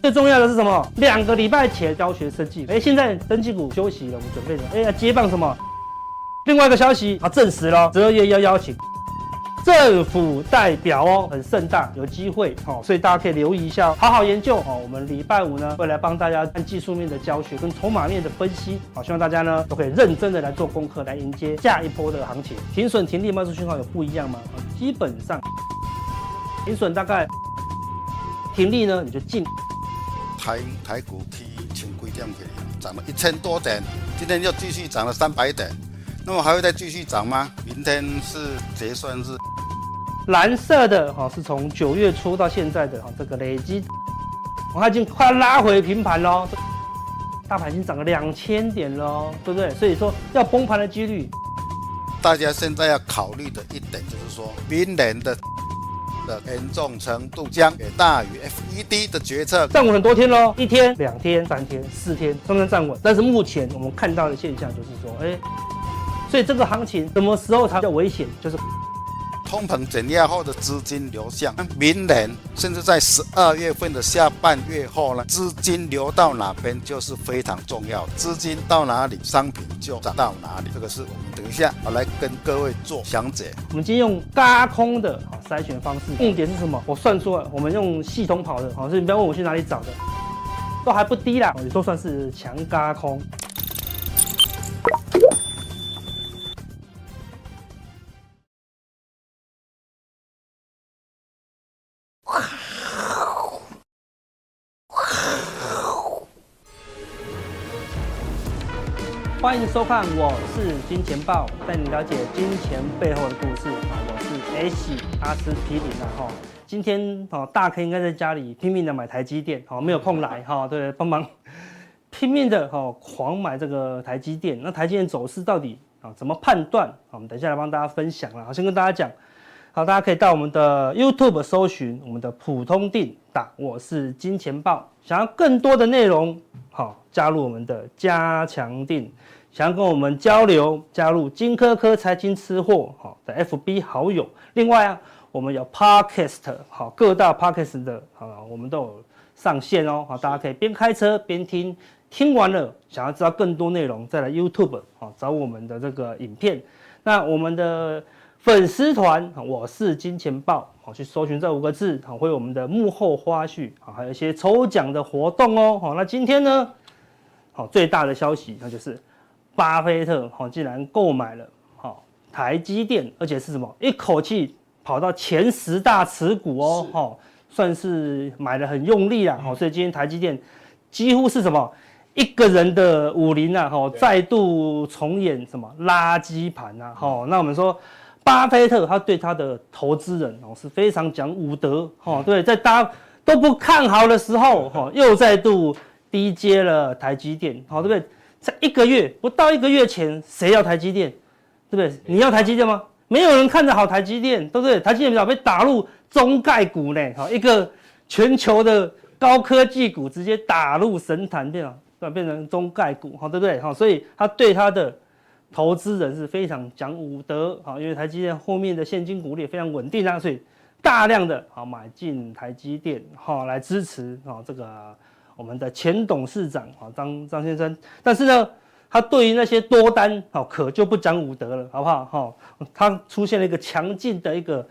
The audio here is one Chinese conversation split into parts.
最重要的是什么？两个礼拜前教学生技，哎，现在生技股休息了，我们准备了，哎，要接棒什么？另外一个消息啊，证实了十二月要邀请政府代表哦，很盛大，有机会哦，所以大家可以留意一下，好好研究哦。我们礼拜五呢会来帮大家按技术面的教学跟筹码面的分析，好，希望大家呢都可以认真的来做功课，来迎接下一波的行情。停损停利卖出讯号有不一样吗？基本上停损大概停利呢，你就进。台台股提前规定起来，涨了一千多点，今天又继续涨了三百点，那么还会再继续涨吗？明天是结算日。蓝色的哈是从九月初到现在的哈这个累积，我看已经快拉回平盘喽，大盘已经涨了两千点喽，对不对？所以说要崩盘的几率，大家现在要考虑的一点就是说，明年的。的严重程度将也大于 FED 的决策。站稳很多天喽，一天、两天、三天、四天，都能站稳。但是目前我们看到的现象就是说，哎，所以这个行情什么时候才叫危险？就是。通膨减压后的资金流向，明年甚至在十二月份的下半月后呢，资金流到哪边就是非常重要。资金到哪里，商品就涨到哪里。这个是我们等一下我来跟各位做详解。我们今天用轧空的筛选方式，重点是什么？我算出来，我们用系统跑的，好，所以你不要问我去哪里找的，都还不低啦，也都算是强轧空。欢迎收看，我是金钱豹，带你了解金钱背后的故事啊！我是 S 阿司匹林啊哈！今天哦，大 K 应该在家里拼命的买台积电，好没有空来哈，对，帮忙 拼命的哦狂买这个台积电。那台积电走势到底啊怎么判断？我们等一下来帮大家分享了。好，先跟大家讲，好，大家可以到我们的 YouTube 搜寻我们的普通錠打我是金钱豹，想要更多的内容。好，加入我们的加强定，想要跟我们交流，加入金科科财经吃货好的 FB 好友。另外啊，我们有 Podcast 好，各大 Podcast 的好，我们都有上线哦。好，大家可以边开车边听，听完了想要知道更多内容，再来 YouTube 好找我们的这个影片。那我们的。粉丝团，我是金钱豹，好，去搜寻这五个字，好，会有我们的幕后花絮，啊，还有一些抽奖的活动哦，好，那今天呢，好，最大的消息，那就是巴菲特，好，竟然购买了，好，台积电，而且是什么，一口气跑到前十大持股哦，好，算是买的很用力啦，好，所以今天台积电几乎是什么一个人的武林啊，好，再度重演什么垃圾盘啊，好，那我们说。巴菲特他对他的投资人哦是非常讲武德哦，对，在大家都不看好的时候哈，又再度低接了台积电，好，对不对？在一个月不到一个月前，谁要台积电？对不对？你要台积电吗？没有人看得好台积电，对不对？台积电早被打入中概股呢，好，一个全球的高科技股直接打入神坛，变啊，变成中概股，好，对不对？好，所以他对他的。投资人是非常讲武德，好，因为台积电后面的现金股利也非常稳定啊，所以大量的好买进台积电，好来支持啊这个我们的前董事长啊张张先生，但是呢，他对于那些多单好可就不讲武德了，好不好？哈，他出现了一个强劲的一个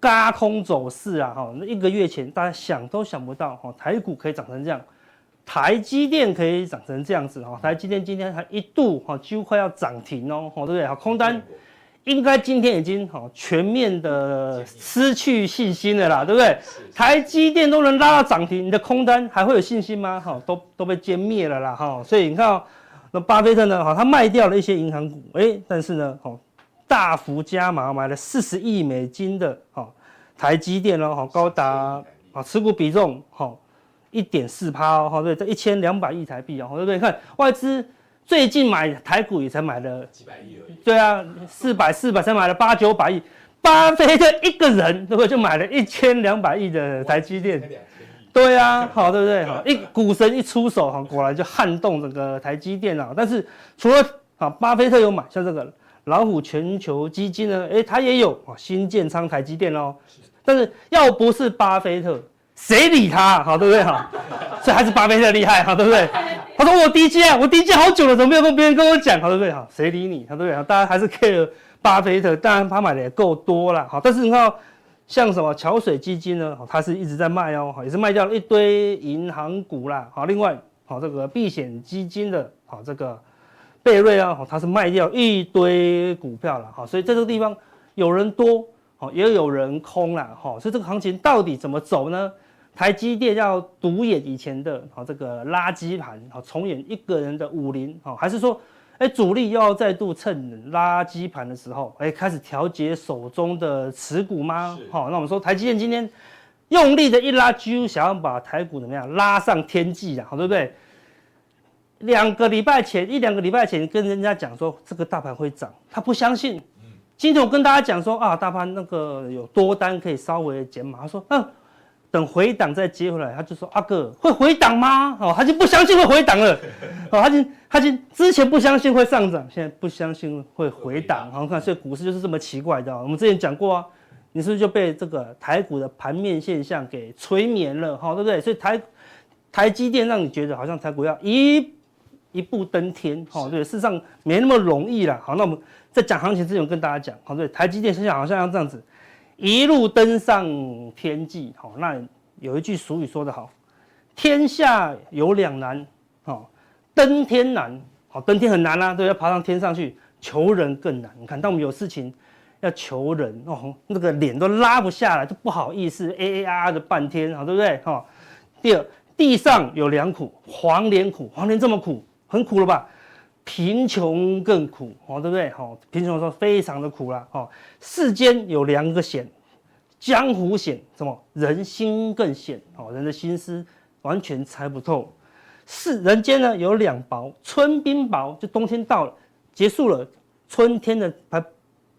轧空走势啊，哈，那一个月前大家想都想不到，哈，台股可以涨成这样。台积电可以涨成这样子哈，台积电今天还一度哈几乎快要涨停哦，对不对？好，空单应该今天已经好全面的失去信心了啦，对不对？台积电都能拉到涨停，你的空单还会有信心吗？哈，都都被歼灭了啦哈，所以你看哦，那巴菲特呢，哈，他卖掉了一些银行股，哎，但是呢，哈，大幅加码买了四十亿美金的哈台积电哦，哈，高达啊持股比重哈。一点四趴哦，对，这一千两百亿台币哦，对不对？看外资最近买台股也才买了几百亿而已。对啊，四百四百才买了八九百亿，巴菲特一个人对不对？就买了一千两百亿的台积电。对啊，好，对不对？好，一股神一出手哈，果然就撼动整个台积电啊。但是除了啊，巴菲特有买，像这个老虎全球基金呢，哎，他也有啊，新建仓台积电哦。但是要不是巴菲特。谁理他？好，对不对？哈，所以还是巴菲特厉害，好，对不对？他说我低阶，我低阶好久了，怎么没有跟别人跟我讲？好，对不对？哈，谁理你？好，对不对？大家还是 care 巴菲特，当然他买的也够多了，好，但是你看，像什么桥水基金呢？他是一直在卖哦，也是卖掉了一堆银行股啦，好，另外，好这个避险基金的，好这个贝瑞啊，好，他是卖掉一堆股票了，好，所以在这个地方有人多，好，也有人空了，好，所以这个行情到底怎么走呢？台积电要独演以前的好这个垃圾盘，好重演一个人的武林，好还是说，哎主力又要再度趁垃圾盘的时候，哎开始调节手中的持股吗？好，那我们说台积电今天用力的一拉，几乎想要把台股怎么样拉上天际啊？好对不对？两个礼拜前一两个礼拜前跟人家讲说这个大盘会涨，他不相信。今天我跟大家讲说啊，大盘那个有多单可以稍微减码，他说嗯。等回档再接回来，他就说：“阿哥会回档吗？”哦，他就不相信会回档了。哦，他就他就之前不相信会上涨，现在不相信会回档。好，看，所以股市就是这么奇怪的。我们之前讲过啊，你是不是就被这个台股的盘面现象给催眠了？哈，对不对？所以台台积电让你觉得好像台股要一一步登天。哈，对，事实上没那么容易啦。好，那我们在讲行情之前跟大家讲，好，对，台积电现在好像要这样子。一路登上天际，好，那有一句俗语说得好，天下有两难，好，登天难，好，登天很难啊，对，要爬上天上去，求人更难。你看，当我们有事情要求人哦，那个脸都拉不下来，都不好意思，A A R R 的半天，好，对不对？哈，第二，地上有两苦，黄连苦，黄连这么苦，很苦了吧？贫穷更苦，哦，对不对？好，贫穷说非常的苦啦，哦，世间有两个险，江湖险，什么？人心更险，哦，人的心思完全猜不透。世人间呢有两薄，春冰薄，就冬天到了，结束了，春天的还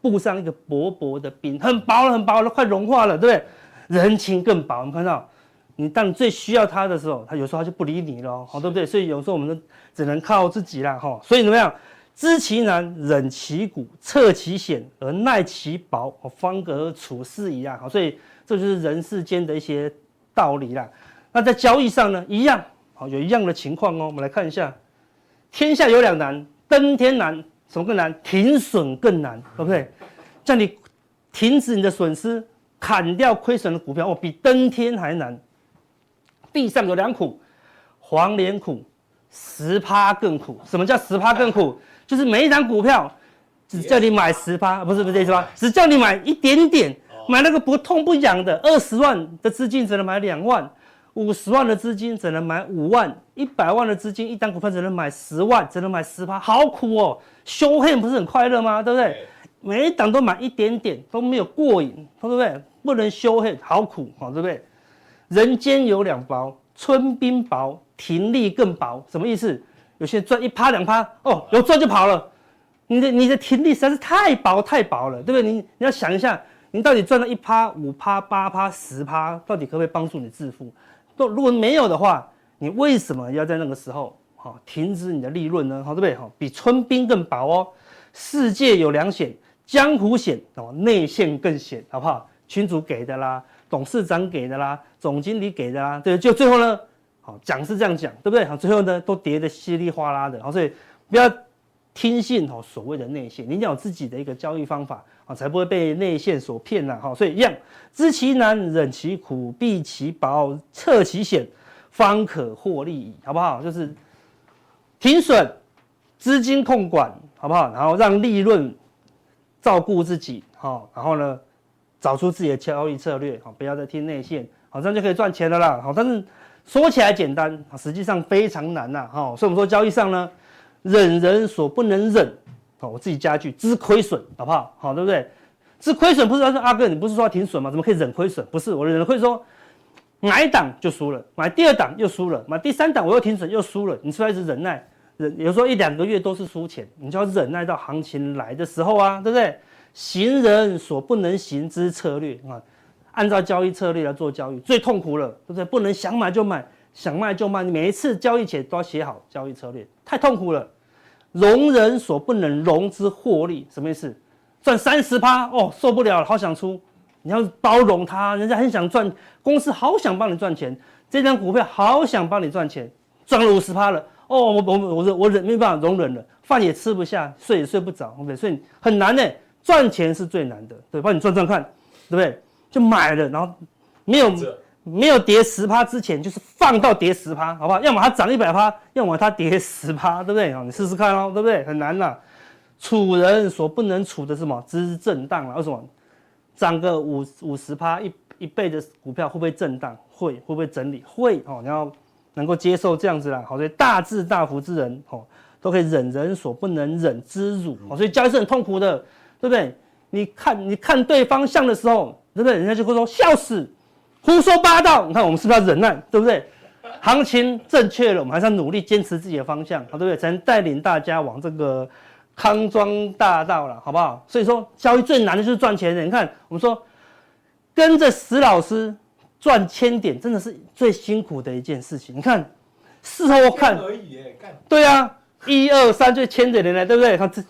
布上一个薄薄的冰，很薄了，很薄了，快融化了，对不对？人情更薄，我们看到。你当你最需要他的时候，他有时候他就不理你了，好，对不对？所以有时候我们只能靠自己啦，哈。所以怎么样？知其难，忍其苦，测其险，而耐其薄，方可处事一样。好，所以这就是人世间的一些道理啦。那在交易上呢，一样，好，有一样的情况哦。我们来看一下，天下有两难，登天难，什么更难？停损更难，对不对？叫你停止你的损失，砍掉亏损的股票，哦，比登天还难。地上有两苦，黄连苦，十趴更苦。什么叫十趴更苦？就是每一张股票只叫你买十趴，不是不是这意思吧？只叫你买一点点，买那个不痛不痒的。二十万的资金只能买两万，五十万的资金只能买五万，一百万的资金一张股票只能买十万，只能买十趴，好苦哦。修恨不是很快乐吗？对不对？每一档都买一点点都没有过瘾，对不对？不能修恨，好苦，好对不对？人间有两薄，春冰薄，停利更薄。什么意思？有些人赚一趴两趴，哦，有赚就跑了。你的你的停利实在是太薄太薄了，对不对？你你要想一下，你到底赚了一趴、五趴、八趴、十趴，到底可不可以帮助你致富？都如果没有的话，你为什么要在那个时候好停止你的利润呢？好，对不对？好，比春冰更薄哦。世界有两险，江湖险哦，内线更险，好不好？群主给的啦。董事长给的啦，总经理给的啦，对，就最后呢，好讲是这样讲，对不对？好，最后呢都跌得稀里哗啦的，好，所以不要听信哦所谓的内线，你要有自己的一个交易方法啊，才不会被内线所骗呐，好，所以一样，知其难，忍其苦，避其薄，测其险，方可获利矣，好不好？就是停损，资金控管，好不好？然后让利润照顾自己，好，然后呢？找出自己的交易策略，好，不要再听内线，好，这样就可以赚钱了啦，好，但是说起来简单，实际上非常难呐，好，所以我们说交易上呢，忍人所不能忍，好，我自己加句，知亏损，好不好？好，对不对？知亏损不是说阿哥，你不是说要停损吗？怎么可以忍亏损？不是，我忍亏说买一档就输了，买第二档又输了，买第三档我又停损又输了，你是不是一直忍耐，忍，有时候一两个月都是输钱，你就要忍耐到行情来的时候啊，对不对？行人所不能行之策略啊，按照交易策略来做交易最痛苦了，对不对？不能想买就买，想卖就卖，你每一次交易前都要写好交易策略，太痛苦了。容人所不能容之获利，什么意思？赚三十趴哦，受不了了，好想出，你要包容他，人家很想赚，公司好想帮你赚钱，这张股票好想帮你赚钱，赚了五十趴了，哦，我我我我忍没办法容忍了，饭也吃不下，睡也睡不着，对不对？所以很难呢，赚钱是最难的，对，帮你赚赚看，对不对？就买了，然后没有没有跌十趴之前，就是放到跌十趴，好不好？要么它涨一百趴，要么它跌十趴，对不对？你试试看哦，对不对？很难呐，处人所不能处的是什么？之震荡啊，为什么？涨个五五十趴一一倍的股票会不会震荡？会，会不会整理？会哦，你要能够接受这样子啦。好，所以大智大福之人哦，都可以忍人所不能忍之辱。哦，所以交易是很痛苦的，对不对？你看你看对方向的时候，对不对？人家就会说笑死，胡说八道。你看我们是不是要忍耐？对不对？行情正确了，我们还是要努力坚持自己的方向，好，对不对？才能带领大家往这个。康庄大道了，好不好？所以说交易最难的就是赚钱的。你看，我们说跟着石老师赚千点，真的是最辛苦的一件事情。你看，事后看，对啊，一二三最千点的呢，对不对？看这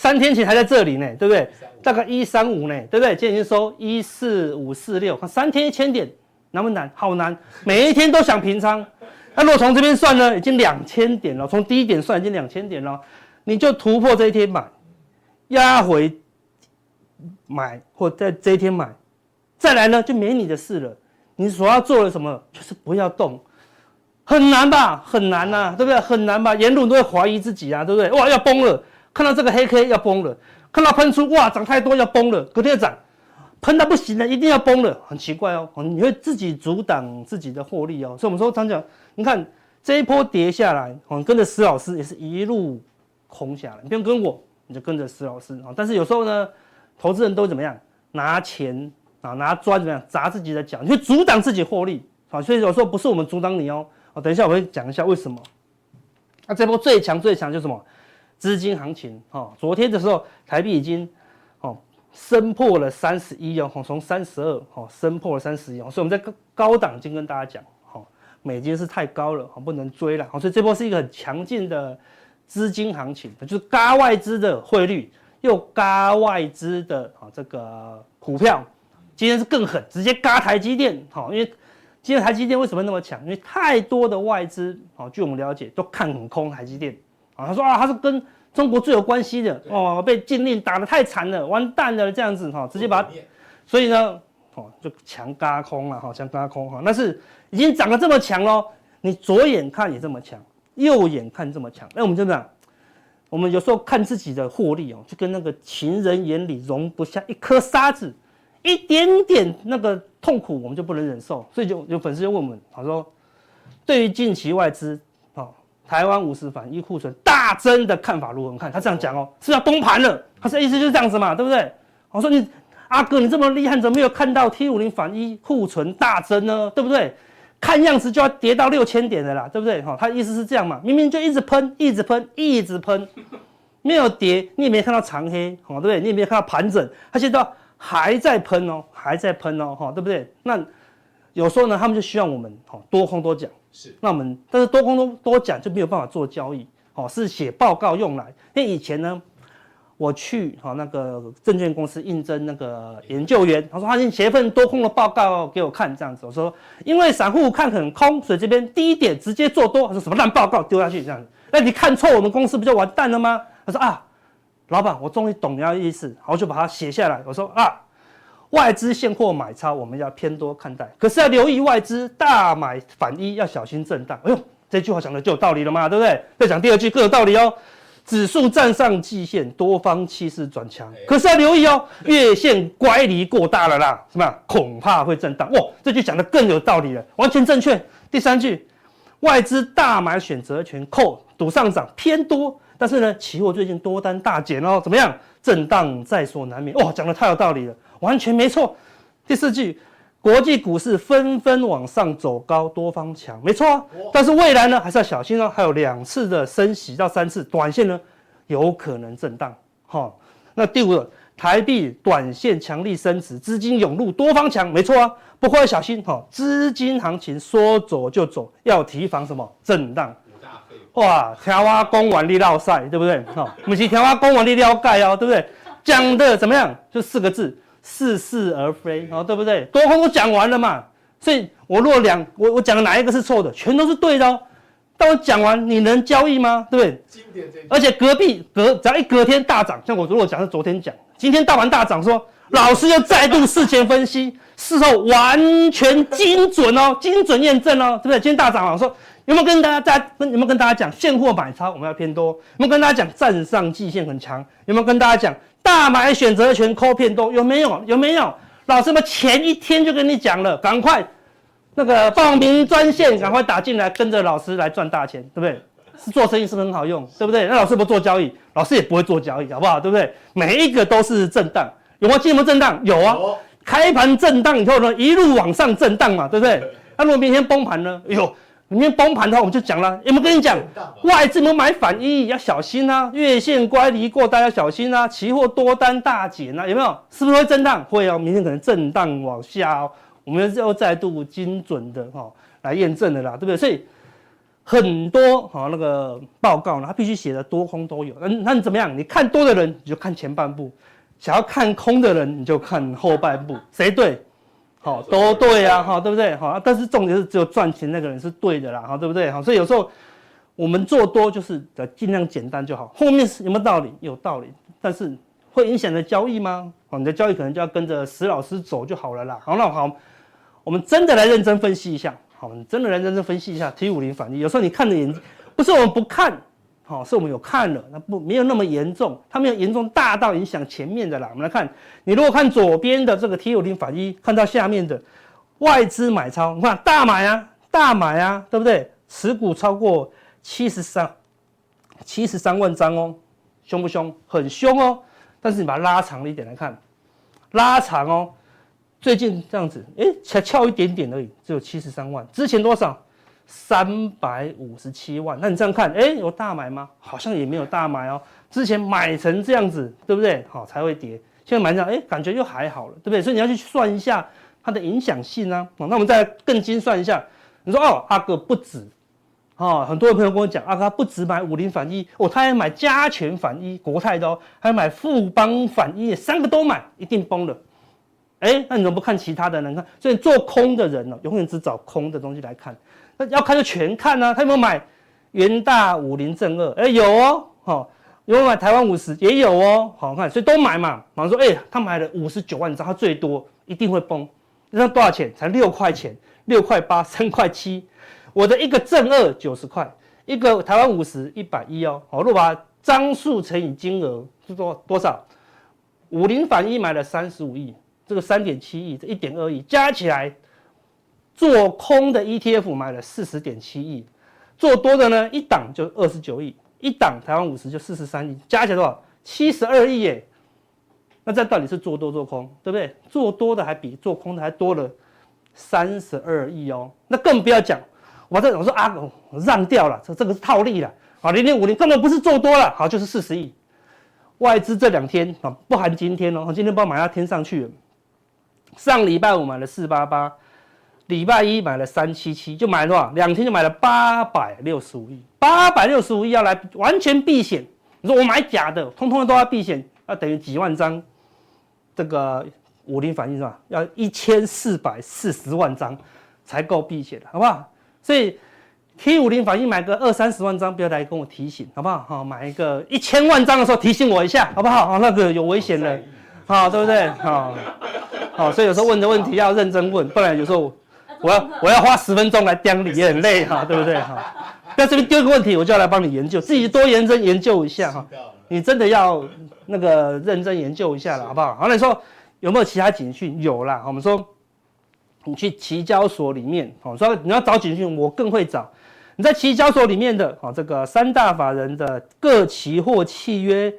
三天前还在这里呢，对不对？大概一三五呢，对不对？今天已经收一四五四六，看三天一千点，难不难？好难，每一天都想平仓。那如果从这边算呢，已经两千点了，从低点算已经两千点了。你就突破这一天买，压回买，或在这一天买，再来呢就没你的事了。你所要做的什么，就是不要动，很难吧？很难呐、啊，对不对？很难吧？沿路都会怀疑自己啊，对不对？哇，要崩了！看到这个黑 K 要崩了，看到喷出哇涨太多要崩了，隔天涨，喷到不行了，一定要崩了，很奇怪哦。你会自己阻挡自己的获利哦。所以我们说，常讲，你看这一波跌下来，我跟着施老师也是一路。空下来，你不用跟我，你就跟着施老师啊。但是有时候呢，投资人都怎么样？拿钱啊，拿砖怎么样砸自己的脚，你会阻挡自己获利啊。所以有时候不是我们阻挡你哦。哦，等一下我会讲一下为什么。那这波最强最强就是什么？资金行情哦。昨天的时候，台币已经哦升破了三十一哦，从三十二哦升破了三十一哦。所以我们在高高档已经跟大家讲，哦，美金是太高了，哦不能追了。所以这波是一个很强劲的。资金行情，就是嘎外资的汇率，又嘎外资的啊这个股票，今天是更狠，直接嘎台积电，好，因为今天台积电为什么那么强？因为太多的外资，好，据我们了解都看空台积电，啊，他说啊，他是跟中国最有关系的，哦，被禁令打得太惨了，完蛋了这样子，哈，直接把，所以呢，哦，就强嘎空了，哈，强嘎空，哈，但是已经涨得这么强喽，你左眼看也这么强。右眼看这么强，那我们就这样，我们有时候看自己的获利哦，就跟那个情人眼里容不下一颗沙子，一点点那个痛苦我们就不能忍受，所以就有粉丝就问我们，他说，对于近期外资哦，台湾五十反一库存大增的看法如何？看他这样讲哦，是要崩盘了，他的意思就是这样子嘛，对不对？我说你阿哥你这么厉害，怎么没有看到 T 五零反一库存大增呢？对不对？看样子就要跌到六千点的啦，对不对？哈，他的意思是这样嘛，明明就一直喷，一直喷，一直喷，没有跌，你也没看到长黑，哈，对不对？你也没看到盘整，他现在还在喷哦，还在喷哦，哈，对不对？那有时候呢，他们就希望我们哈多空多讲，是，那我们但是多空都多讲就没有办法做交易，哦，是写报告用来，因为以前呢。我去哈那个证券公司应征那个研究员，他说他先写一份多空的报告给我看，这样子。我说因为散户看很空，所以这边低点直接做多。他说什么烂报告丢下去这样子？那你看错我们公司不就完蛋了吗？他说啊，老板，我终于懂你要意思，好，我就把它写下来。我说啊，外资现货买超我们要偏多看待，可是要留意外资大买反一要小心震荡。哎呦，这句话讲的就有道理了嘛，对不对？再讲第二句更有道理哦。指数站上季线，多方气势转强，可是要留意哦，月线乖离过大了啦，什么？恐怕会震荡。哇，这句讲得更有道理了，完全正确。第三句，外资大买选择权扣赌上涨偏多，但是呢，期货最近多单大减哦，怎么样？震荡在所难免。哇，讲的太有道理了，完全没错。第四句。国际股市纷纷往上走高，多方强，没错啊。但是未来呢，还是要小心哦。还有两次的升息到三次，短线呢有可能震荡。哈，那第五个，台币短线强力升值，资金涌入，多方强，没错啊。不过要小心哈，资金行情说走就走，要提防什么震荡。哇，条花公完力绕赛，对不对？哈，我们是条花公完力绕盖哦，对不对？讲的怎么样？就四个字。似是而非，哦，对不对？多空都讲完了嘛，所以我如果两我我讲的哪一个是错的，全都是对的哦。但我讲完，你能交易吗？对不对？经典而且隔壁隔只要一隔天大涨，像我如果讲是昨天讲，今天大盘大涨，说老师又再度事前分析，事后完全精准哦，精准验证哦，对不对？今天大涨，我说有没有跟大家在跟有没有跟大家讲现货买超我们要偏多？有没有跟大家讲站上季线很强？有没有跟大家讲大买选择权扣偏多？有没有？有没有？老师们前一天就跟你讲了，赶快。那个报名专线，赶快打进来，跟着老师来赚大钱，对不对？是做生意是不是很好用，对不对？那老师不做交易，老师也不会做交易，好不好？对不对？每一个都是震荡，有没有进入震荡？有啊。开盘震荡以后呢，一路往上震荡嘛，对不对？那如果明天崩盘呢？哎呦，明天崩盘的话，我们就讲了，有没有跟你讲？外资有没有买反一要小心啊，月线乖离过大要小心啊，期货多单大减啊，有没有？是不是会震荡？会哦，明天可能震荡往下哦。我们又再度精准的哈来验证的啦，对不对？所以很多哈那个报告呢，它必须写的多空都有。那那你怎么样？你看多的人你就看前半部，想要看空的人你就看后半部，谁对？好，都对啊，哈，对不对？好，但是重点是只有赚钱那个人是对的啦，哈，对不对？好，所以有时候我们做多就是尽量简单就好，后面是有没有道理？有道理，但是会影响你的交易吗？好，你的交易可能就要跟着石老师走就好了啦。好，那好。我们真的来认真分析一下，好，你真的来认真分析一下 T 五零反应。有时候你看的眼睛，不是我们不看，好，是我们有看了，那不没有那么严重，它没有严重大到影响前面的啦。我们来看，你如果看左边的这个 T 五零反一，看到下面的外资买超，你看大买啊，大买啊，对不对？持股超过七十三七十三万张哦，凶不凶？很凶哦。但是你把它拉长了一点来看，拉长哦。最近这样子，哎，才翘一点点而已，只有七十三万。之前多少？三百五十七万。那你这样看，哎，有大买吗？好像也没有大买哦。之前买成这样子，对不对？好，才会跌。现在买这样，哎，感觉又还好了，对不对？所以你要去算一下它的影响性啊。那我们再更精算一下。你说哦，阿哥不止，哦，很多朋友跟我讲，阿哥不止买五零反一，哦，他还买加权反一，国泰的哦，还买富邦反一，三个都买，一定崩了。哎，那你怎么不看其他的呢？看，所以做空的人呢，永远只找空的东西来看。要看就全看呢、啊。他有没有买元大五零正二？哎，有哦，好，有没有买台湾五十？也有哦，好看，所以都买嘛。马上说，哎，他买了五十九万张，他最多一定会崩。那多少钱？才六块钱，六块八，三块七。我的一个正二九十块，一个台湾五十一百一哦。好，如果把张数乘以金额是多多少？五零反一买了三十五亿。这个三点七亿，这一点二亿加起来，做空的 ETF 买了四十点七亿，做多的呢，一档就二十九亿，一档台湾五十就四十三亿，加起来多少？七十二亿耶！那这到底是做多做空，对不对？做多的还比做空的还多了三十二亿哦。那更不要讲，我这我说啊，我让掉了，这这个是套利了啊，零点五零根本不是做多了，好就是四十亿。外资这两天啊，不含今天哦，今天帮我买到天上去。上礼拜五买了四八八，礼拜一买了三七七，就买了多少？两天就买了八百六十五亿，八百六十五亿要来完全避险。你说我买假的，通通都要避险，要等于几万张，这个五零反应是吧？要一千四百四十万张才够避险的，好不好？所以 T 五零反应买个二三十万张，不要来跟我提醒，好不好？好，买一个一千万张的时候提醒我一下，好不好？好，那个有危险的，好，对不对？好。好，所以有时候问的问题要认真问，不然有时候我要我要花十分钟来刁你也很累哈，对不对哈？在这边丢个问题，我就要来帮你研究，自己多认真研究一下哈。你真的要那个认真研究一下了，好不好？好，那你说有没有其他警讯？有啦，我们说你去期交所里面，好，说你要找警讯，我更会找。你在期交所里面的，好，这个三大法人的各期货契约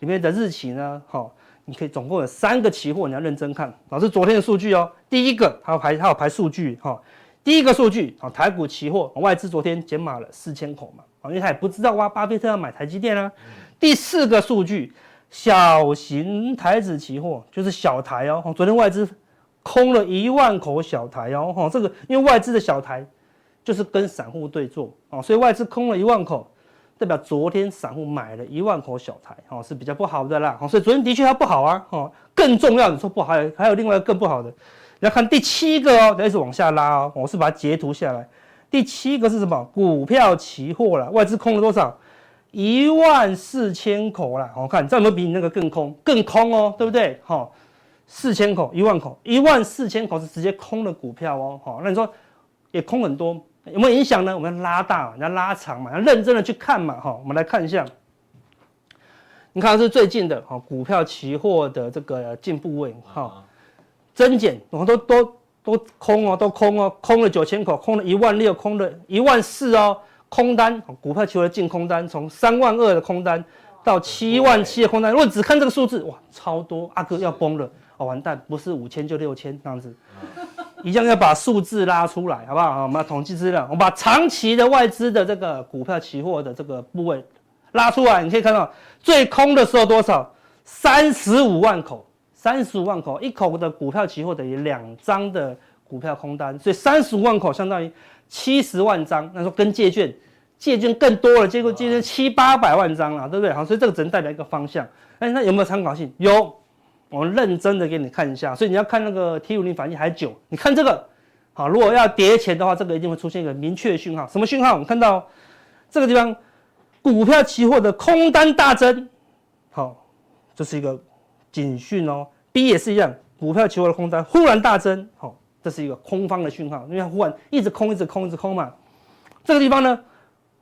里面的日期呢，好。你可以总共有三个期货，你要认真看。老师昨天的数据哦，第一个它有排它有排数据哈。第一个数据啊，台股期货外资昨天减码了四千口嘛，啊，因为他也不知道哇，巴菲特要买台积电啊。第四个数据，小型台子期货就是小台哦，昨天外资空了一万口小台哦，哈，这个因为外资的小台就是跟散户对坐啊，所以外资空了一万口。代表昨天散户买了一万口小台，哦，是比较不好的啦，哦，所以昨天的确它不好啊，哦，更重要，你说不好，还有还有另外一个更不好的，你要看第七个哦，开始往下拉哦，我是把它截图下来，第七个是什么？股票期货了，外资空了多少？一万四千口啦，我看这有没有比你那个更空？更空哦，对不对？哈，四千口，一万口，一万四千口是直接空的股票哦，好，那你说也空很多，有没有影响呢？我们要拉大，要拉长嘛，要认真的去看嘛，哈，我们来看一下，你看是最近的哈，股票期货的这个进步位，哈，增减，我都都都空哦，都空哦，空了九千口，空了一万六，空了一万四哦。空单，股票期货的净空单从三万二的空单到七万七的空单，如果只看这个数字，哇，超多，阿哥要崩了，哦，完蛋，不是五千就六千这样子，一样要把数字拉出来，好不好？我们要统计资料，我们把长期的外资的这个股票期货的这个部位拉出来，你可以看到最空的时候多少？三十五万口，三十五万口，一口的股票期货等于两张的股票空单，所以三十五万口相当于。七十万张，那说跟借券，借券更多了，结果借券七八百万张了，对不对？好，所以这个只能代表一个方向。哎，那有没有参考性？有，我们认真的给你看一下。所以你要看那个 T 五零反应还久，你看这个，好，如果要跌钱的话，这个一定会出现一个明确的讯号。什么讯号？我们看到这个地方，股票期货的空单大增，好，这是一个警讯哦。B 也是一样，股票期货的空单忽然大增，好。这是一个空方的讯号，因为它忽然一直空，一直空，一直空嘛。这个地方呢，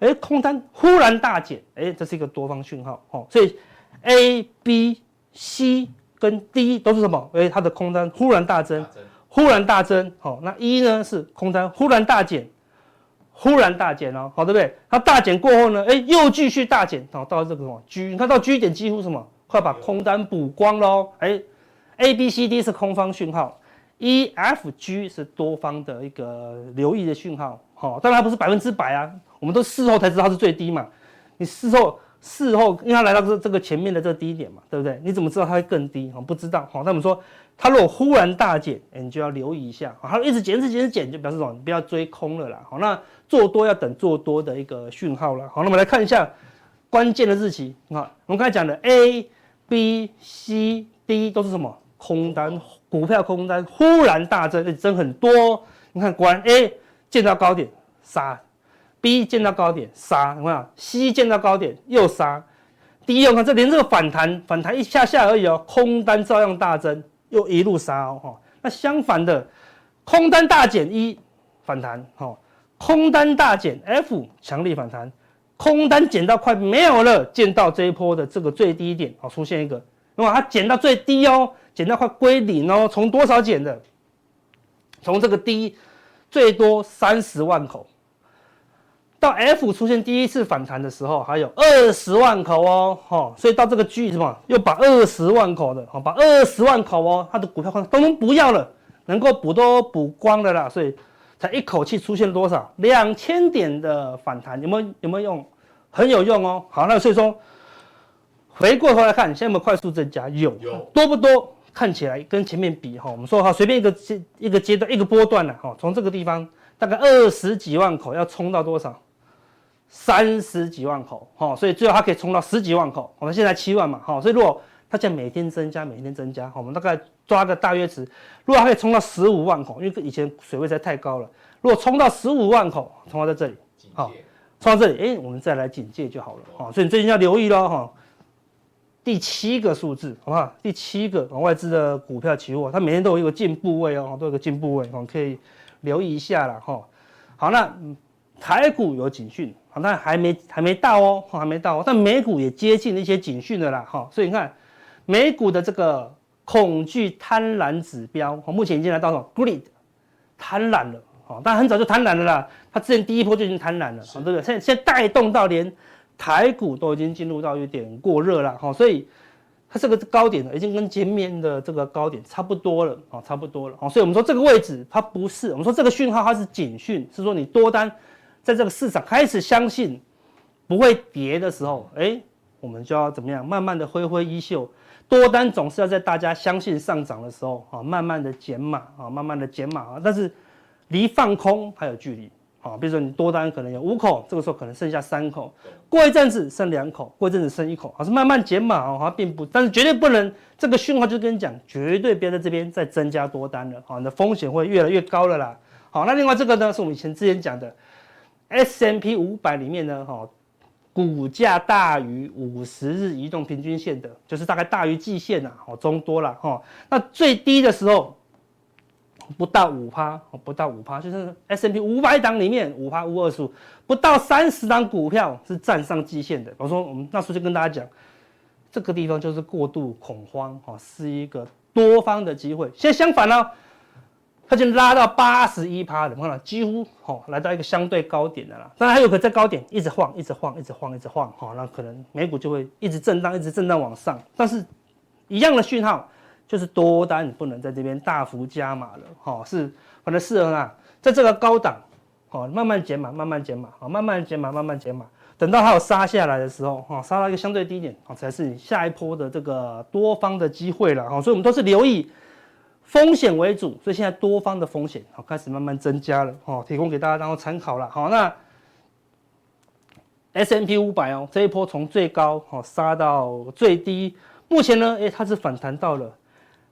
哎，空单忽然大减，哎，这是一个多方讯号，哦，所以 A、B、C 跟 D 都是什么？哎，它的空单忽然大增，忽然大增，好，那 E 呢是空单忽然大减，忽然大减哦，好，对不对？它大减过后呢，哎，又继续大减，好，到这个什么 G，你看到 G 点几乎什么，快把空单补光喽，哎，A、B、C、D 是空方讯号。E F G 是多方的一个留意的讯号，好，当然不是百分之百啊，我们都事后才知道它是最低嘛。你事后事后，因为它来到这这个前面的这个低点嘛，对不对？你怎么知道它会更低？不知道。好，那我们说它如果忽然大减，你就要留意一下。好，它一直减，一直减，一直减，就表示什么？你不要追空了啦。好，那做多要等做多的一个讯号了。好，那我们来看一下关键的日期。好，我们刚才讲的 A、B、C、D 都是什么？空单。股票空单忽然大增，增很多。你看，果然 A 见到高点杀，B 见到高点杀，你看 C 见到高点又杀，D 又看这连这个反弹反弹一下下而已哦，空单照样大增，又一路杀哦。那相反的，空单大减 E 反弹，哈，空单大减 F 强力反弹，空单减到快没有了，见到这一波的这个最低点，好，出现一个，那么它减到最低哦。减到快归零哦，从多少减的？从这个低最多三十万口，到 F 出现第一次反弹的时候，还有二十万口哦，哈，所以到这个 G 什么又把二十万口的，好，把二十万口哦，它的股票都都不要了，能够补都补光了啦，所以才一口气出现多少两千点的反弹，有没有有没有用？很有用哦，好，那所以说回过头来看，现在有没有快速增加？有，有多不多？看起来跟前面比哈，我们说哈，随便一个阶一个阶段一个波段呢哈，从这个地方大概二十几万口要冲到多少？三十几万口哈，所以最后它可以冲到十几万口。我们现在七万嘛哈，所以如果它这样每天增加，每天增加，我们大概抓个大约值，如果它可以冲到十五万口，因为以前水位实在太高了，如果冲到十五万口，冲到在这里，好，冲到这里，哎，我们再来警戒就好了哈。所以你最近要留意喽哈。第七个数字，好不好？第七个外资的股票期货，它每天都有一个进步位哦，都有个进步位，我们可以留意一下了哈。好，那台股有警讯，好，但还没还没到哦，还没到哦，但美股也接近一些警讯的啦哈。所以你看，美股的这个恐惧贪婪指标，目前已经来到什么？Greed，贪婪了，好，但很早就贪婪了啦。它之前第一波就已经贪婪了，对不对？现在现在带动到连。台股都已经进入到有点过热了哈，所以它这个高点呢，已经跟前面的这个高点差不多了啊，差不多了啊，所以我们说这个位置它不是，我们说这个讯号它是警讯，是说你多单在这个市场开始相信不会跌的时候，哎，我们就要怎么样，慢慢的挥挥衣袖，多单总是要在大家相信上涨的时候啊，慢慢的减码啊，慢慢的减码啊，但是离放空还有距离。啊，比如说你多单可能有五口，这个时候可能剩下三口，过一阵子剩两口，过一阵子剩一口，好，是慢慢减码哦，它并不，但是绝对不能这个讯号就跟你讲，绝对别在这边再增加多单了，好，你的风险会越来越高了啦。好，那另外这个呢，是我们以前之前讲的 S M P 五百里面呢，哈，股价大于五十日移动平均线的，就是大概大于季线呐，好，中多了哈，那最低的时候。不到五趴，不到五趴，就是 S&P 五百档里面五趴五二十五，不到三十档股票是站上季线的。我说我们那时候就跟大家讲，这个地方就是过度恐慌，哈，是一个多方的机会。现在相反呢，它就拉到八十一趴的，看到几乎哈来到一个相对高点的了。当然还有个在高点一直晃，一直晃，一直晃，一直晃，哈，那可能美股就会一直震荡，一直震荡往上。但是一样的讯号。就是多单你不能在这边大幅加码了，哈，是反正适合啊，在这个高档，哦，慢慢减码，慢慢减码，啊，慢慢减码，慢慢减码，等到它有杀下来的时候，哈，杀到一个相对低点，啊，才是你下一波的这个多方的机会了，哈，所以我们都是留意风险为主，所以现在多方的风险，好，开始慢慢增加了，哦，提供给大家当做参考了，好，那 S&P 五百哦，这一波从最高，哦，杀到最低，目前呢，诶，它是反弹到了。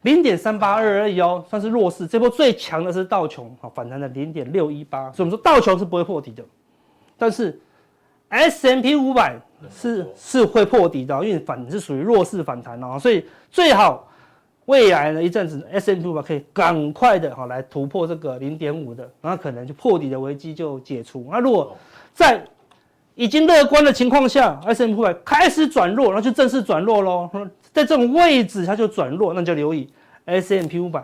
零点三八二而已哦，算是弱势。这波最强的是道琼，好，反弹了零点六一八，所以我们说道琼是不会破底的，但是 S M P 五百是是会破底的，因为反是属于弱势反弹哦，所以最好未来呢一阵子 S M P 五百可以赶快的哈来突破这个零点五的，那可能就破底的危机就解除。那如果在已经乐观的情况下，S M P 五百开始转弱，那就正式转弱喽。在这种位置它就转弱，那就留意 S M P 五百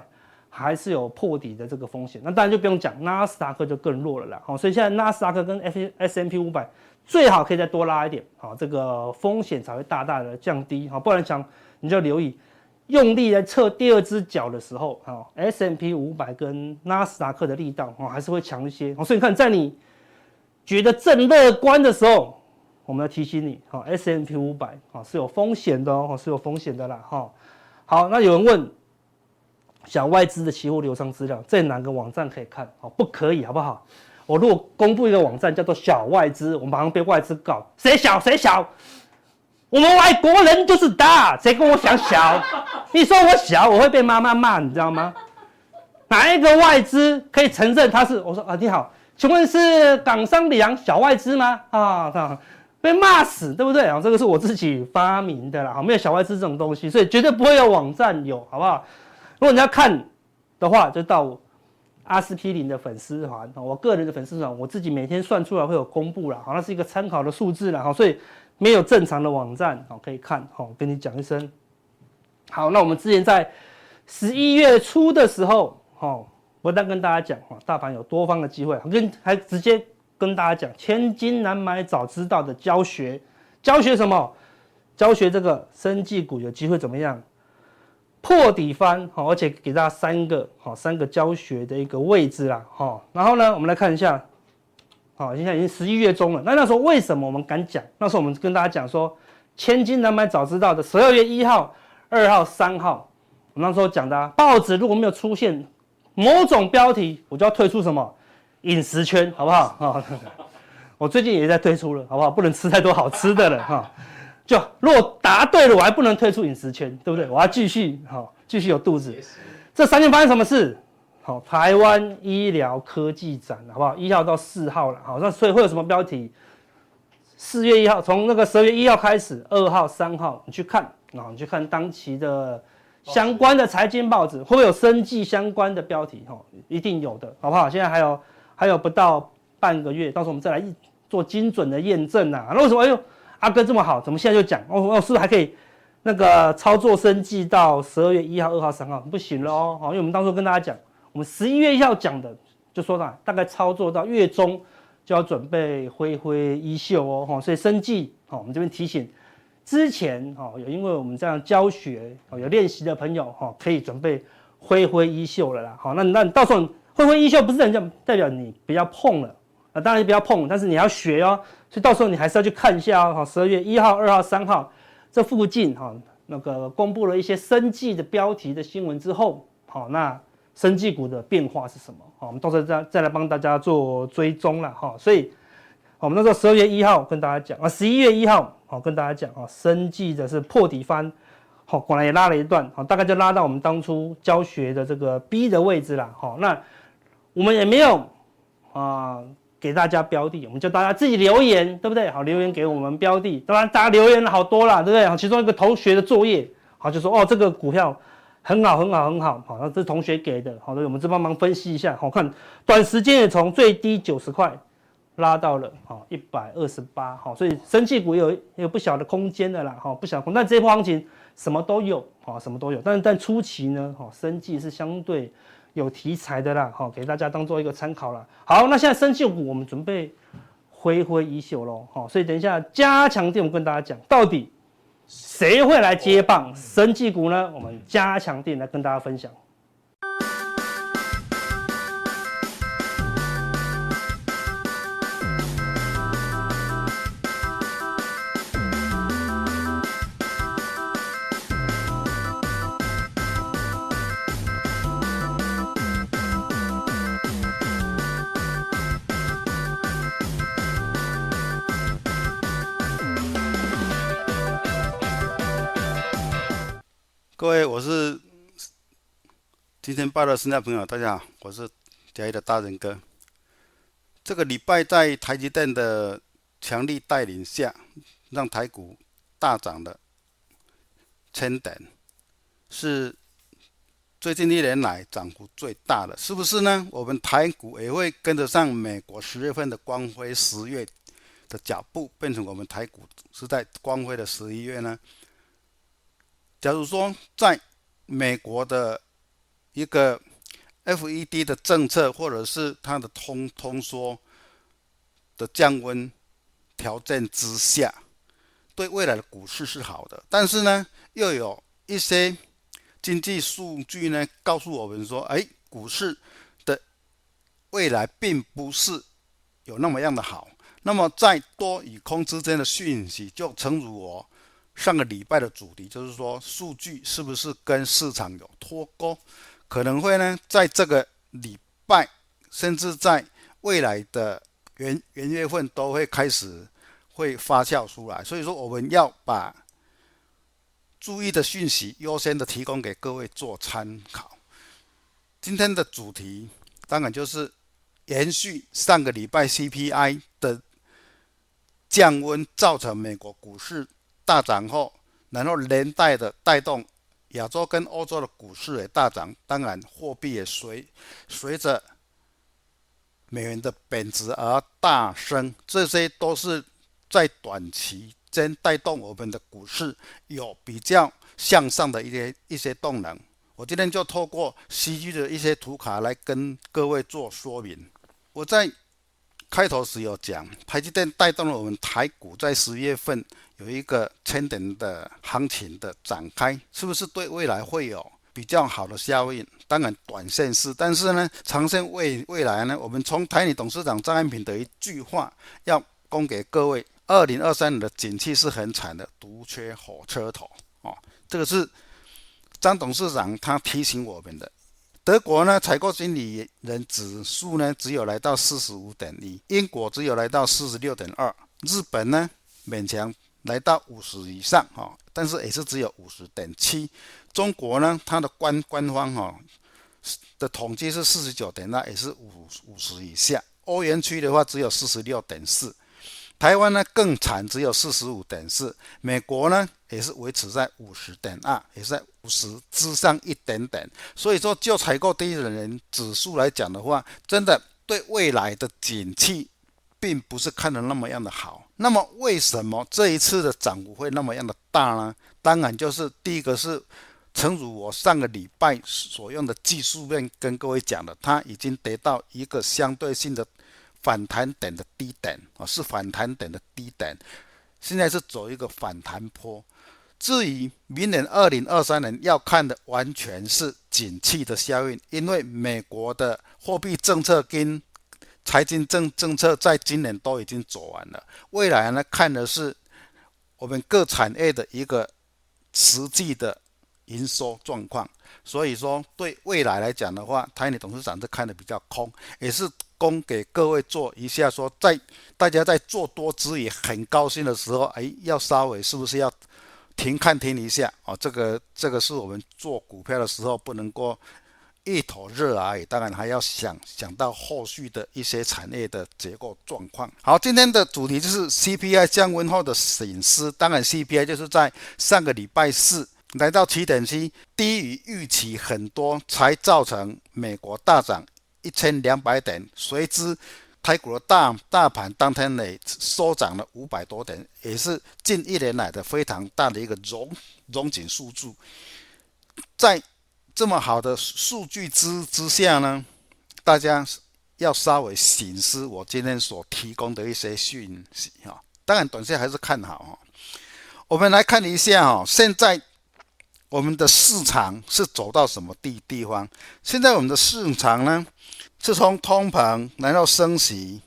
还是有破底的这个风险。那当然就不用讲，纳斯达克就更弱了啦。好，所以现在纳斯达克跟 S M P 五百最好可以再多拉一点，好，这个风险才会大大的降低。好，不然讲你就留意用力来测第二只脚的时候，好，S M P 五百跟纳斯达克的力道哦还是会强一些。好，所以你看在你。觉得正乐观的时候，我们要提醒你，哈，S M P 五百，哈，是有风险的哦，是有风险的啦，哈。好，那有人问，小外资的期货流通资料在哪个网站可以看？哦，不可以，好不好？我如果公布一个网站叫做小外资，我马上被外资告，谁小谁小？我们外国人就是大，谁跟我讲小？你说我小，我会被妈妈骂，你知道吗？哪一个外资可以承认他是？我说啊，你好。请问是港商里昂小外资吗？啊，被骂死，对不对啊？这个是我自己发明的啦，没有小外资这种东西，所以绝对不会有网站有，好不好？如果你要看的话，就到阿司匹林的粉丝团，我个人的粉丝团，我自己每天算出来会有公布了，好，那是一个参考的数字啦，好，所以没有正常的网站，好，可以看，好，跟你讲一声。好，那我们之前在十一月初的时候，好。不但跟大家讲哈，大盘有多方的机会，跟还直接跟大家讲，千金难买早知道的教学，教学什么？教学这个生技股有机会怎么样破底翻？好，而且给大家三个好三个教学的一个位置啦，好，然后呢，我们来看一下，好，现在已经十一月中了，那那时候为什么我们敢讲？那时候我们跟大家讲说，千金难买早知道的十二月一号、二号、三号，我们那时候讲的啊，报纸如果没有出现。某种标题，我就要退出什么饮食圈，好不好？哈，我最近也在退出了，好不好？不能吃太多好吃的了，哈。就如果答对了，我还不能退出饮食圈，对不对？我要继续，哈，继续有肚子。这三天发生什么事？好，台湾医疗科技展，好不好？一号到四号了，好，那所以会有什么标题？四月一号，从那个十二月一号开始，二号、三号，你去看，啊，你去看当期的。相关的财经报纸会不会有生计相关的标题？哈，一定有的，好不好？现在还有还有不到半个月，到时候我们再来做精准的验证呐。那为什么？哎呦，阿哥这么好，怎么现在就讲？哦哦，是不是还可以那个操作生计到十二月一号、二号、三号？不行了哦，好，因为我们当初跟大家讲，我们十一月一号讲的，就说到大概操作到月中就要准备挥挥衣袖哦，哈，所以生计，好，我们这边提醒。之前哈有因为我们这样教学哦有练习的朋友哈可以准备挥挥衣袖了啦，好，那那到时候挥挥衣袖不是人家代表你不要碰了啊，当然不要碰，但是你要学哦，所以到时候你还是要去看一下哦，十二月一号、二号、三号这附近哈那个公布了一些生计的标题的新闻之后，好，那生技股的变化是什么？好，我们到时候再再来帮大家做追踪了哈。所以，我们那时候十二月一号跟大家讲啊，十一月一号好跟大家讲啊，生技的是破底翻，好，果然也拉了一段，好，大概就拉到我们当初教学的这个 B 的位置了。好，那我们也没有啊给大家标的，我们就大家自己留言，对不对？好，留言给我们标的，当然大家留言了好多了，对不对？好，其中一个同学的作业，好，就说哦这个股票。很好，很好，很好，好，那这是同学给的，好的，我们这帮忙分析一下，好看，短时间也从最低九十块拉到了好一百二十八，好，所以生技股有有不小的空间的啦，好，不小空，但这波行情什么都有，好，什么都有，但但初期呢，好，生技是相对有题材的啦，好，给大家当做一个参考啦。好，那现在生技股我们准备挥挥衣袖喽，好，所以等一下加强錠我跟大家讲到底。谁会来接棒生技股呢？我们加强店来跟大家分享。今天报的新的朋友，大家好，我是嘉义的大仁哥。这个礼拜在台积电的强力带领下，让台股大涨了千点，是最近一年来涨幅最大的，是不是呢？我们台股也会跟得上美国十月份的光辉十月的脚步，变成我们台股是在光辉的十一月呢？假如说在美国的一个 FED 的政策，或者是它的通通缩的降温条件之下，对未来的股市是好的。但是呢，又有一些经济数据呢，告诉我们说，哎，股市的未来并不是有那么样的好。那么在多与空之间的讯息，就诚如我。上个礼拜的主题就是说，数据是不是跟市场有脱钩？可能会呢，在这个礼拜，甚至在未来的元元月份，都会开始会发酵出来。所以说，我们要把注意的讯息优先的提供给各位做参考。今天的主题当然就是延续上个礼拜 CPI 的降温，造成美国股市。大涨后，然后连带的带动亚洲跟欧洲的股市也大涨，当然货币也随随着美元的贬值而大升，这些都是在短期间带动我们的股市有比较向上的一些一些动能。我今天就透过 CG 的一些图卡来跟各位做说明。我在开头时有讲，台积电带动了我们台股在十月份。有一个千点的行情的展开，是不是对未来会有比较好的效应？当然，短线是，但是呢，长线未未来呢？我们从台泥董事长张安平的一句话要供给各位：二零二三年的景气是很惨的，独缺火车头哦。这个是张董事长他提醒我们的。德国呢，采购经理人指数呢，只有来到四十五点一；英国只有来到四十六点二；日本呢，勉强。来到五十以上哈，但是也是只有五十点七。中国呢，它的官官方哈的统计是四十九点二，也是五五十以下。欧元区的话只有四十六点四，台湾呢更惨，只有四十五点四。美国呢也是维持在五十点二，也是在五十之上一点点。所以说，就采购第一人指数来讲的话，真的对未来的景气并不是看得那么样的好。那么为什么这一次的涨幅会那么样的大呢？当然就是第一个是，诚如我上个礼拜所用的技术面跟各位讲的，它已经得到一个相对性的反弹点的低点啊，是反弹点的低点，现在是走一个反弹坡。至于明年二零二三年要看的完全是景气的效应，因为美国的货币政策跟财经政政策在今年都已经走完了，未来呢，看的是我们各产业的一个实际的营收状况。所以说，对未来来讲的话，台泥董事长是看得比较空，也是供给各位做一下说，在大家在做多之余很高兴的时候，哎，要稍微是不是要停看停一下哦？这个这个是我们做股票的时候不能够一头热而已，当然还要想想到后续的一些产业的结构状况。好，今天的主题就是 CPI 降温后的损失，当然 CPI 就是在上个礼拜四。来到起点期，低于预期很多，才造成美国大涨一千两百点，随之台股的大大盘当天呢收涨了五百多点，也是近一年来的非常大的一个荣荣景数字。在这么好的数据之之下呢，大家要稍微省思我今天所提供的一些讯息哈。当然，短线还是看好哈。我们来看一下哈，现在。我们的市场是走到什么地地方？现在我们的市场呢，是从通膨，然后升息，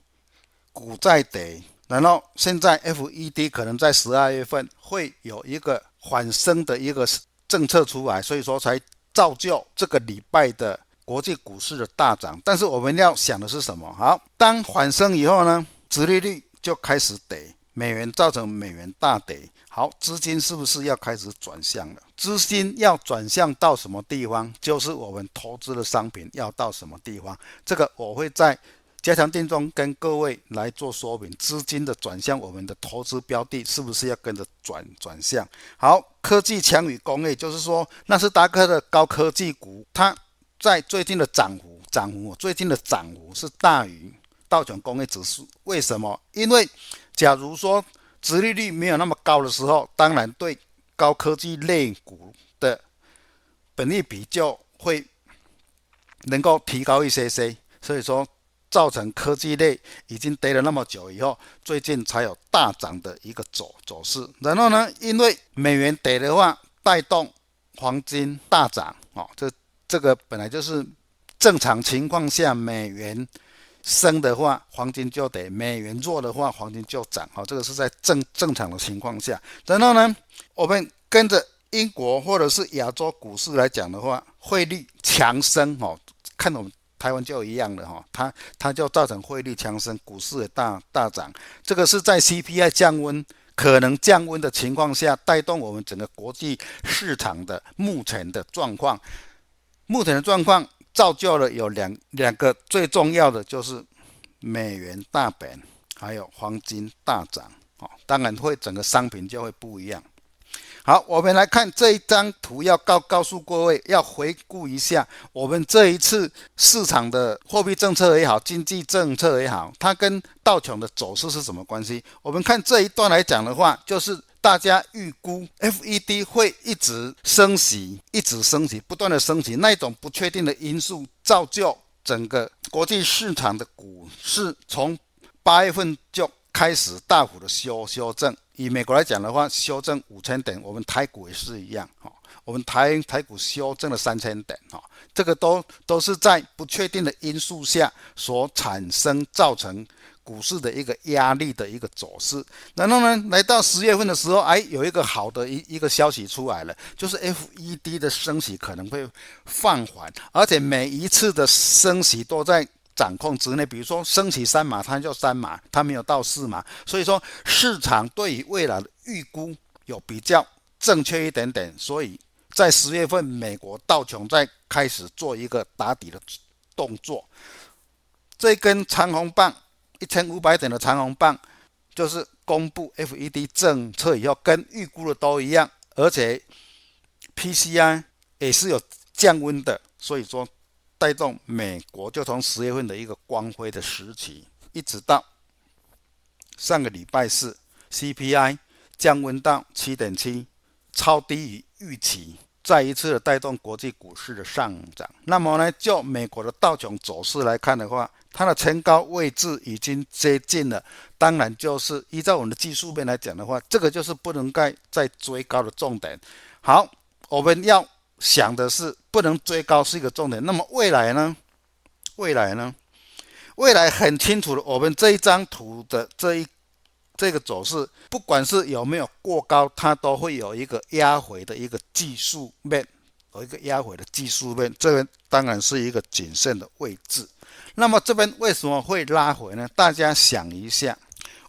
股债跌，然后现在 FED 可能在十二月份会有一个缓升的一个政策出来，所以说才造就这个礼拜的国际股市的大涨。但是我们要想的是什么？好，当缓升以后呢，殖利率就开始跌，美元造成美元大跌。好，资金是不是要开始转向了？资金要转向到什么地方？就是我们投资的商品要到什么地方？这个我会在加强錠中跟各位来做说明。资金的转向，我们的投资标的是不是要跟着转转向？好，科技强于工业，就是说纳斯达克的高科技股，它在最近的涨幅，涨幅最近的涨幅是大于道琼工业指数。为什么？因为假如说殖利率没有那么高的时候，当然对高科技类股的本益比就会能够提高一些些。所以说，造成科技类已经跌了那么久以后，最近才有大涨的一个走走势。然后呢，因为美元跌的话，带动黄金大涨哦，这这个本来就是正常情况下美元。升的话，黄金就得；美元弱的话，黄金就涨。好，这个是在正正常的情况下。然后呢，我们跟着英国或者是亚洲股市来讲的话，汇率强升，哦，看我们台湾就一样的哈，它它就造成汇率强升，股市也大大涨。这个是在 CPI 降温可能降温的情况下，带动我们整个国际市场的目前的状况。目前的状况。造就了有两两个最重要的，就是美元大本，还有黄金大涨哦。当然会整个商品就会不一样。好，我们来看这一张图，要告告诉各位，要回顾一下我们这一次市场的货币政策也好，经济政策也好，它跟道琼的走势是什么关系？我们看这一段来讲的话，就是。大家预估 FED 会一直升息，一直升息，不断的升息，那一种不确定的因素造就整个国际市场的股市从八月份就开始大幅的修修正。以美国来讲的话，修正五千点，我们台股也是一样，哈，我们台台股修正了三千点，哈，这个都都是在不确定的因素下所产生造成。股市的一个压力的一个走势，然后呢，来到十月份的时候，哎，有一个好的一一个消息出来了，就是 FED 的升息可能会放缓，而且每一次的升息都在掌控之内。比如说升息三码，它就三码，它没有到四码，所以说市场对于未来的预估有比较正确一点点。所以在十月份，美国道琼在开始做一个打底的动作，这根长红棒。一千五百点的长红棒，就是公布 FED 政策以后，跟预估的都一样，而且 PCI 也是有降温的，所以说带动美国就从十月份的一个光辉的时期，一直到上个礼拜四 CPI 降温到七点七，超低于预期，再一次的带动国际股市的上涨。那么呢，就美国的道琼走势来看的话，它的前高位置已经接近了，当然就是依照我们的技术面来讲的话，这个就是不能再再追高的重点。好，我们要想的是不能追高是一个重点。那么未来呢？未来呢？未来很清楚的，我们这一张图的这一这个走势，不管是有没有过高，它都会有一个压回的一个技术面，有一个压回的技术面，这边当然是一个谨慎的位置。那么这边为什么会拉回呢？大家想一下，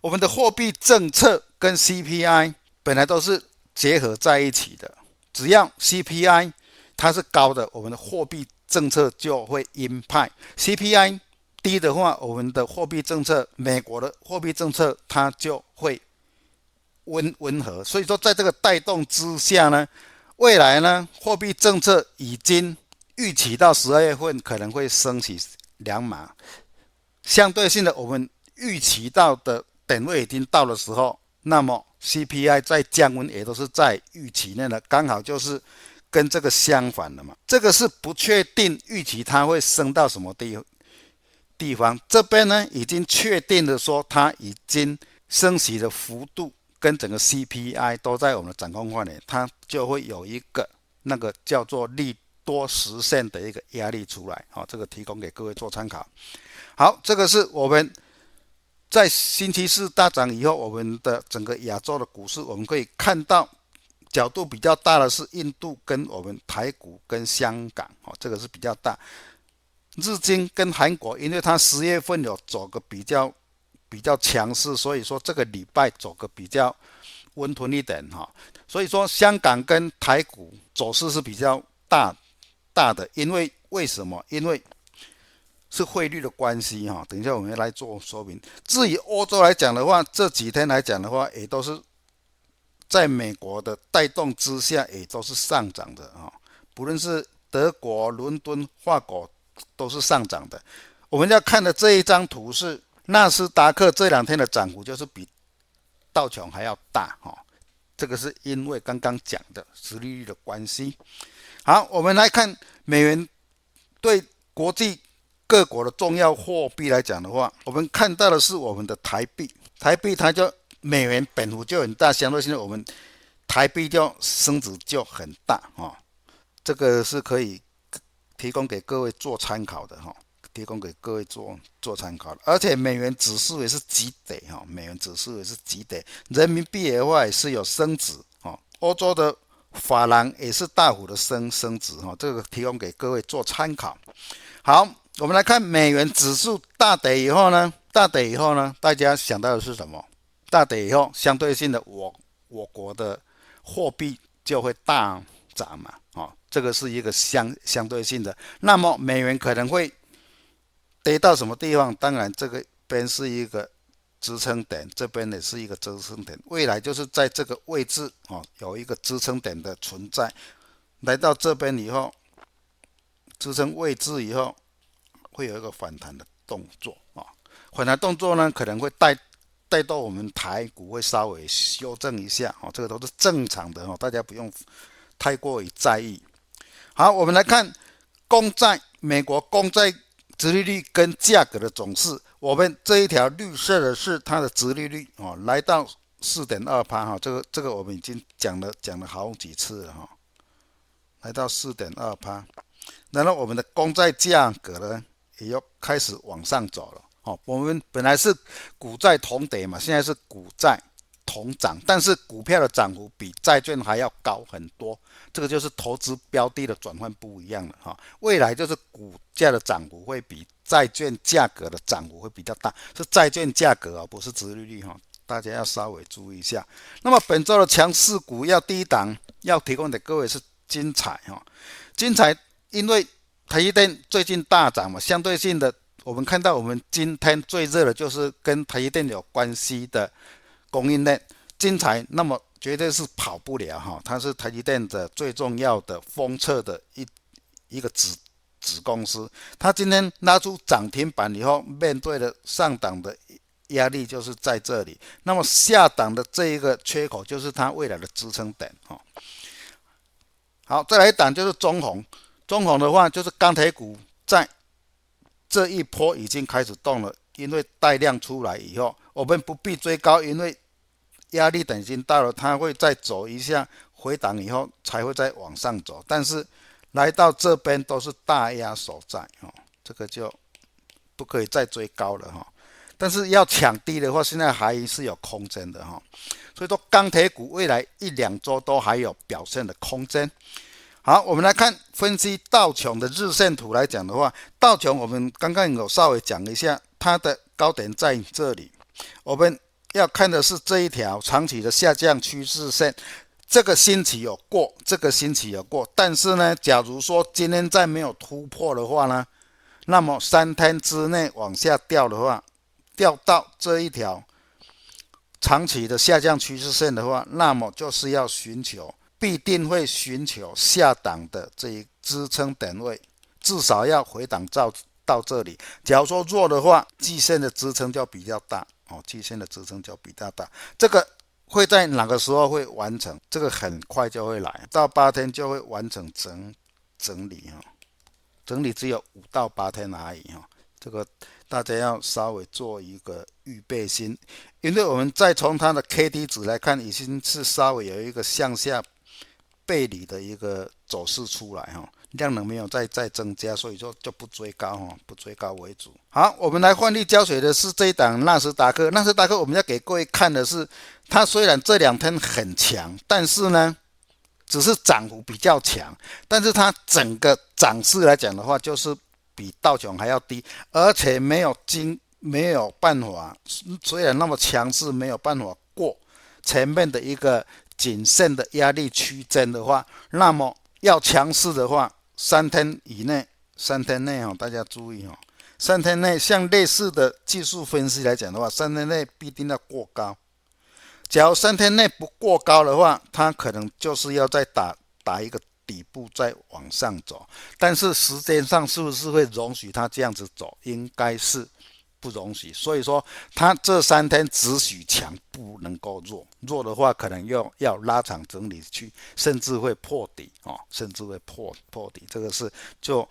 我们的货币政策跟 CPI 本来都是结合在一起的，只要 CPI 它是高的，我们的货币政策就会鹰派；CPI 低的话，我们的货币政策，美国的货币政策它就会温温和。所以说，在这个带动之下呢，未来呢，货币政策已经预期到十二月份可能会升息两码，相对性的，我们预期到的点位已经到的时候，那么 CPI 在降温也都是在预期内的，刚好就是跟这个相反的嘛。这个是不确定预期它会升到什么地。地方这边呢，已经确定的说，它已经升息的幅度跟整个 CPI 都在我们的掌控范围，它就会有一个那个叫做利多实现的一个压力出来。好，这个提供给各位做参考。好，这个是我们在星期四大涨以后，我们的整个亚洲的股市，我们可以看到角度比较大的是印度跟我们台股跟香港。好，这个是比较大。日经跟韩国，因为它十月份有走个比较比较强势，所以说这个礼拜走个比较温吞一点哈。所以说香港跟台股走势是比较大大的，因为为什么？因为是汇率的关系哈。等一下我们来做说明。至于欧洲来讲的话，这几天来讲的话，也都是在美国的带动之下，也都是上涨的啊。不论是德国、伦敦、法国。都是上涨的。我们要看的这一张图是纳斯达克这两天的涨幅，就是比道琼还要大哈。这个是因为刚刚讲的殖利率的关系。好，我们来看美元对国际各国的重要货币来讲的话，我们看到的是我们的台币，台币它就美元本幅就很大，相对性我们台币就升值就很大哈。这个是可以。提供给各位做参考的哈，提供给各位做做参考的，而且美元指数也是急跌哈，美元指数也是急跌，人民币的话也是有升值哈，欧洲的法郎也是大幅的升升值哈，这个提供给各位做参考。好，我们来看美元指数大跌以后呢，大跌以后呢，大家想到的是什么？大跌以后，相对性的我我国的货币就会大涨嘛，啊。这个是一个相相对性的，那么美元可能会跌到什么地方？当然，这个边是一个支撑点，这边也是一个支撑点。未来就是在这个位置哦，有一个支撑点的存在。来到这边以后，支撑位置以后，会有一个反弹的动作啊。反弹动作呢，可能会带带到我们台股会稍微修正一下哦，这个都是正常的哦，大家不用太过于在意。好，我们来看公债，美国公债殖利率跟价格的走势。我们这一条绿色的是它的殖利率哦，来到四点二趴哈，这个这个我们已经讲了讲了好几次了哈，来到四点二趴。然后我们的公债价格呢，也要开始往上走了。哦，我们本来是股债同跌嘛，现在是股债同涨，但是股票的涨幅比债券还要高很多。这个就是投资标的的转换不一样了哈，未来就是股价的涨幅会比债券价格的涨幅会比较大，是债券价格啊，不是殖利率哈，大家要稍微注意一下。那么本周的强势股要低档要提供给各位是精彩哈，精彩，因为台积电最近大涨嘛，相对性的我们看到我们今天最热的就是跟台积电有关系的供应链精彩，那么。绝对是跑不了哈，它是台积电的最重要的封测的一一个子子公司。它今天拉出涨停板以后，面对的上档的压力就是在这里，那么下档的这一个缺口就是它未来的支撑点哈。好，再来一档就是中红，中红的话就是钢铁股在这一波已经开始动了，因为带量出来以后，我们不必追高，因为。压力等级到了，它会再走一下回档以后才会再往上走，但是来到这边都是大压所在哦，这个就不可以再追高了哈。但是要抢低的话，现在还是有空间的哈。所以说钢铁股未来一两周都还有表现的空间。好，我们来看分析道琼的日线图来讲的话，道琼我们刚刚有稍微讲一下，它的高点在这里。我们要看的是这一条长期的下降趋势线，这个星期有过，这个星期有过，但是呢，假如说今天再没有突破的话呢，那么三天之内往下掉的话，掉到这一条长期的下降趋势线的话，那么就是要寻求。必定会寻求下档的这一支撑点位，至少要回档到到这里。假如说弱的话，季线的支撑就比较大哦，季线的支撑就比较大。这个会在哪个时候会完成？这个很快就会来，到八天就会完成整整理哈，整理只有五到八天而已哈。这个大家要稍微做一个预备心，因为我们再从它的 K D 值来看，已经是稍微有一个向下。背离的一个走势出来哈，量能没有再再增加，所以说就不追高哈，不追高为主。好，我们来换力胶水的是这一档纳斯达克。纳斯达克我们要给各位看的是，它虽然这两天很强，但是呢，只是涨幅比较强，但是它整个涨势来讲的话，就是比道琼还要低，而且没有经没有办法，虽然那么强势，没有办法过前面的一个。谨慎的压力区间的话，那么要强势的话，三天以内，三天内哦，大家注意哦，三天内像类似的技术分析来讲的话，三天内必定要过高。假如三天内不过高的话，它可能就是要再打打一个底部再往上走，但是时间上是不是会容许它这样子走？应该是。不容许，所以说他这三天只许强，不能够弱。弱的话，可能要要拉长整理区，甚至会破底哦，甚至会破破底。这个是就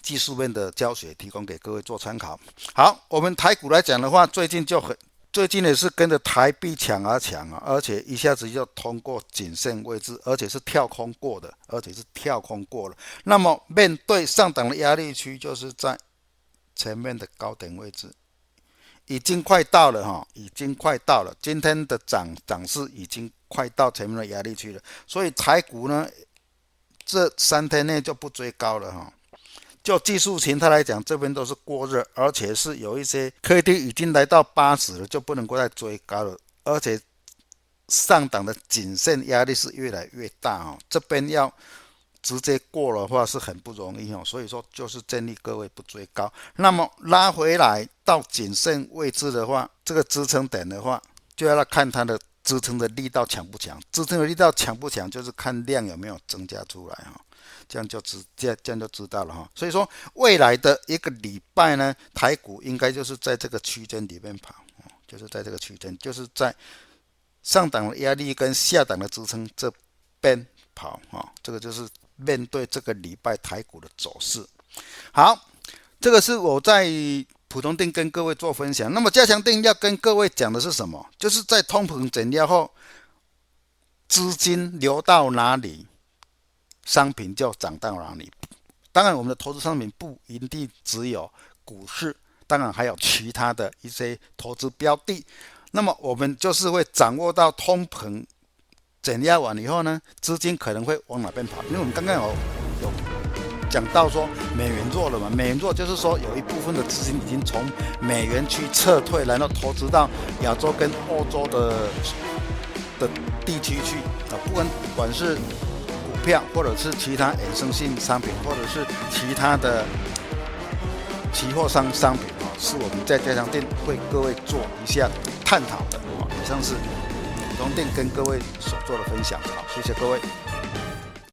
技术面的教学，提供给各位做参考。好，我们台股来讲的话，最近就很最近也是跟着台币强而强啊，而且一下子就通过颈线位置，而且是跳空过的，而且是跳空过了。那么面对上档的压力区，就是在。前面的高点位置已经快到了哈，已经快到了。今天的涨涨势已经快到前面的压力区了，所以台股呢，这三天内就不追高了哈。就技术形态来讲，这边都是过热，而且是有一些 K D 已经来到八十了，就不能够再追高了。而且上档的谨慎压力是越来越大啊，这边要。直接过的话是很不容易哦，所以说就是建议各位不追高。那么拉回来到谨慎位置的话，这个支撑点的话，就要来看它的支撑的力道强不强。支撑的力道强不强，就是看量有没有增加出来哈，这样就知这样这样就知道了哈。所以说未来的一个礼拜呢，台股应该就是在这个区间里面跑，就是在这个区间，就是在上档的压力跟下档的支撑这边跑啊，这个就是。面对这个礼拜台股的走势，好，这个是我在普通店跟各位做分享。那么加强店要跟各位讲的是什么？就是在通膨减压后，资金流到哪里，商品就涨到哪里。当然，我们的投资商品不一定只有股市，当然还有其他的一些投资标的。那么我们就是会掌握到通膨。减压完以后呢，资金可能会往哪边跑？因为我们刚刚有有讲到说美元弱了嘛，美元弱就是说有一部分的资金已经从美元去撤退，然后投资到亚洲跟欧洲的的地区去啊，不管不管是股票或者是其他衍生性商品，或者是其他的期货商商品啊，是我们在加强店为各位做一下探讨的啊，以上是。跟各位所做的分享，好，谢谢各位。